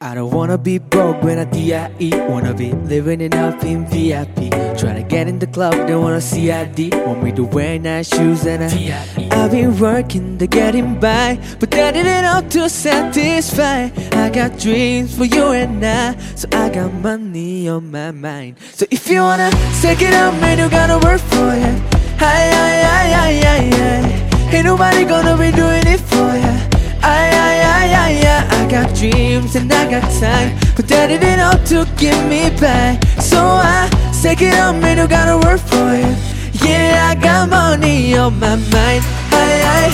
I don't wanna be broke when I DIE Wanna be living it up in VIP Tryna get in the club, they wanna CID Want me to wear nice shoes and I DIE. I've been working to getting by But that ain't up to satisfy. I got dreams for you and I So I got money on my mind. So if you wanna take it up, man, you gotta work for it. Hi, hi, hi, hi, hi, hi dreams and I got time. But that ain't enough to get me by So I take it on me, you gotta work for it. Yeah, I got money on my mind. I, I,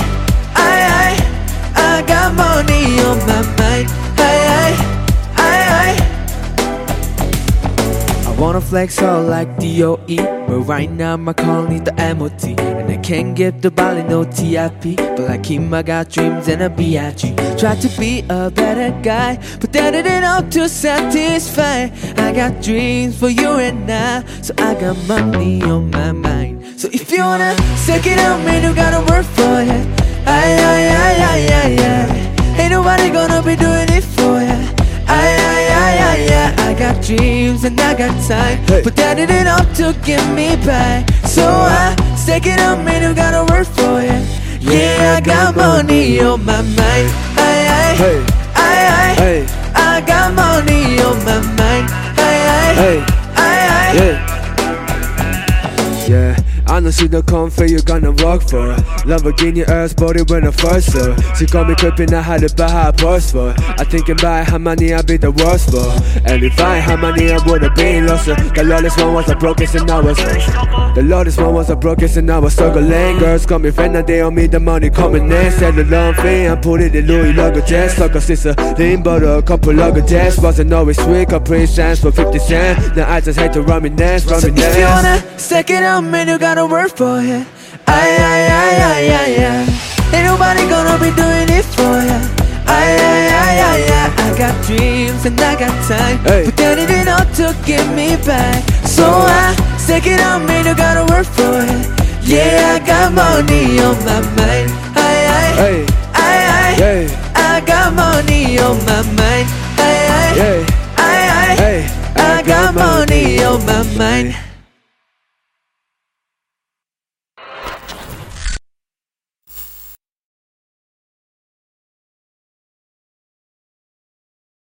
I, I, I got money wanna flex all like DOE But right now my call need the MOT And I can't get the body no TIP But like him I got dreams and a B.I.G Try to be a better guy But that it ain't all to satisfy I got dreams for you and I So I got money on my mind. So if you wanna take it out man you gotta work dreams and I got time. Hey. But that ain't enough to get me by So I take it on me, you gotta work for it. Yeah, I got money on my mind. Aye, aye, Hey, aye, aye hey, I got money on my mind. Aye, aye, hey, aye, aye yeah. I don't come for you gonna work for it. Lamborghini earth body when I first saw. She got me creeping, I had to buy her a purse for. I thinking about how money I'd be the worst for. And if I had money, I would've been lost. her. The lowest one was the brokest and I was. The lowest one was the brokest and I was struggling. Girls call me friend, and they owe me the money coming in. Said the long thing, I put it in Louis luggage. A sister, lean but a couple luggages. Wasn't always sweet, pretty chance for 50 cents. Now I just hate to run me next, run So me if you wanna stick it out, man, you gotta work for it. Aye, aye, aye, aye, aye, aye. Ain't nobody gonna be doing it for ya. Aye, aye, aye, aye, aye. I got dreams and I got time, Hey. but that ain't enough to get me by. So I stick it out, man, you gotta work for it. Yeah, I got money on my mind. Aye, aye, Hey, aye, aye. yeah, I got money on my mind. Aye, aye, yeah, aye, aye. hey. I got money on my mind.